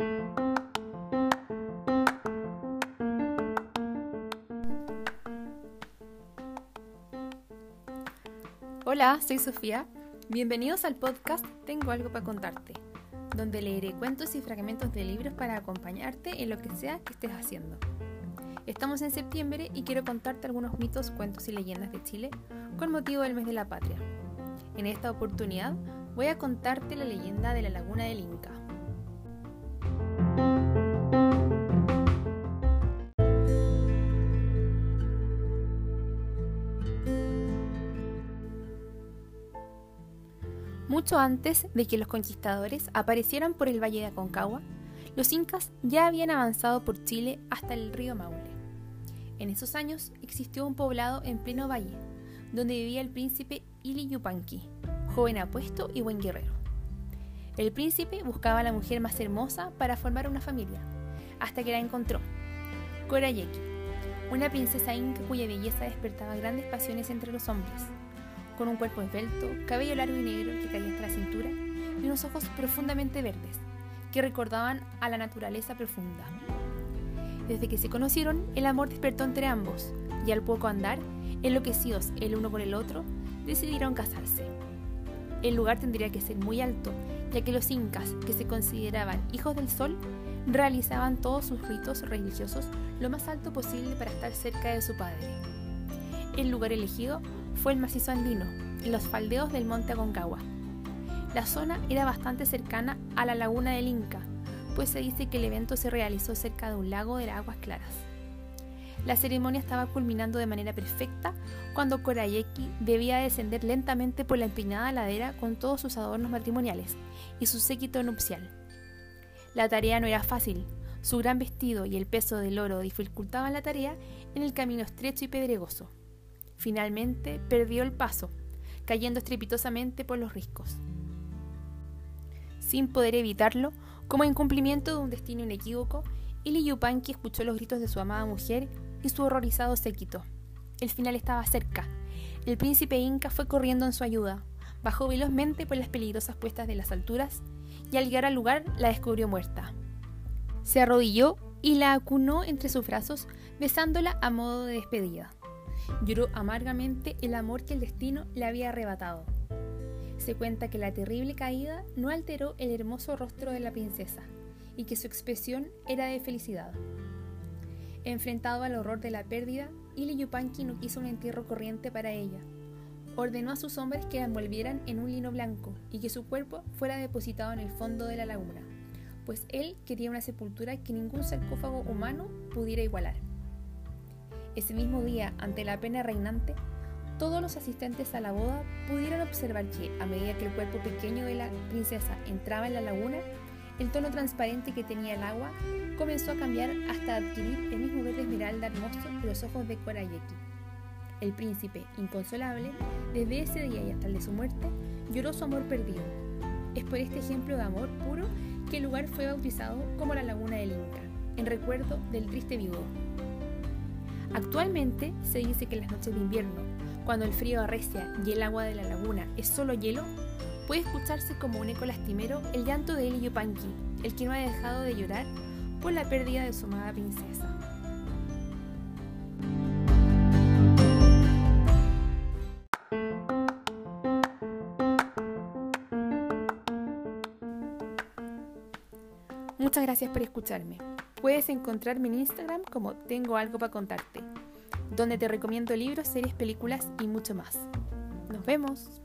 Hola, soy Sofía. Bienvenidos al podcast Tengo algo para contarte, donde leeré cuentos y fragmentos de libros para acompañarte en lo que sea que estés haciendo. Estamos en septiembre y quiero contarte algunos mitos, cuentos y leyendas de Chile con motivo del mes de la patria. En esta oportunidad voy a contarte la leyenda de la Laguna del Inca. Mucho antes de que los conquistadores aparecieran por el valle de Aconcagua, los incas ya habían avanzado por Chile hasta el río Maule. En esos años existió un poblado en pleno valle, donde vivía el príncipe Ili Yupanqui, joven apuesto y buen guerrero. El príncipe buscaba la mujer más hermosa para formar una familia, hasta que la encontró, Korayeki, una princesa inca cuya belleza despertaba grandes pasiones entre los hombres con un cuerpo esbelto, cabello largo y negro que caía hasta la cintura y unos ojos profundamente verdes que recordaban a la naturaleza profunda. Desde que se conocieron, el amor despertó entre ambos y al poco andar, enloquecidos el uno por el otro, decidieron casarse. El lugar tendría que ser muy alto, ya que los incas, que se consideraban hijos del sol, realizaban todos sus ritos religiosos lo más alto posible para estar cerca de su padre. El lugar elegido fue el macizo andino, en los faldeos del monte Aconcagua. La zona era bastante cercana a la laguna del Inca, pues se dice que el evento se realizó cerca de un lago de aguas claras. La ceremonia estaba culminando de manera perfecta cuando Korayeki debía descender lentamente por la empinada ladera con todos sus adornos matrimoniales y su séquito nupcial. La tarea no era fácil, su gran vestido y el peso del oro dificultaban la tarea en el camino estrecho y pedregoso. Finalmente perdió el paso, cayendo estrepitosamente por los riscos. Sin poder evitarlo, como en cumplimiento de un destino inequívoco, Ili Yupanqui escuchó los gritos de su amada mujer y su horrorizado séquito. El final estaba cerca. El príncipe inca fue corriendo en su ayuda, bajó velozmente por las peligrosas puestas de las alturas y al llegar al lugar la descubrió muerta. Se arrodilló y la acunó entre sus brazos, besándola a modo de despedida. Lloró amargamente el amor que el destino le había arrebatado. Se cuenta que la terrible caída no alteró el hermoso rostro de la princesa y que su expresión era de felicidad. Enfrentado al horror de la pérdida, Ili Yupanqui no quiso un entierro corriente para ella. Ordenó a sus hombres que la envolvieran en un lino blanco y que su cuerpo fuera depositado en el fondo de la laguna, pues él quería una sepultura que ningún sarcófago humano pudiera igualar. Ese mismo día, ante la pena reinante, todos los asistentes a la boda pudieron observar que, a medida que el cuerpo pequeño de la princesa entraba en la laguna, el tono transparente que tenía el agua comenzó a cambiar hasta adquirir el mismo verde esmeralda hermoso de los ojos de Korayeki. El príncipe, inconsolable, desde ese día y hasta el de su muerte, lloró su amor perdido. Es por este ejemplo de amor puro que el lugar fue bautizado como la Laguna del Inca, en recuerdo del triste viudo. Actualmente se dice que en las noches de invierno, cuando el frío arrecia y el agua de la laguna es solo hielo, puede escucharse como un eco lastimero el llanto de Eli Yupanqui, el que no ha dejado de llorar por la pérdida de su amada princesa. Muchas gracias por escucharme. Puedes encontrarme en Instagram como Tengo algo para contarte, donde te recomiendo libros, series, películas y mucho más. Nos vemos.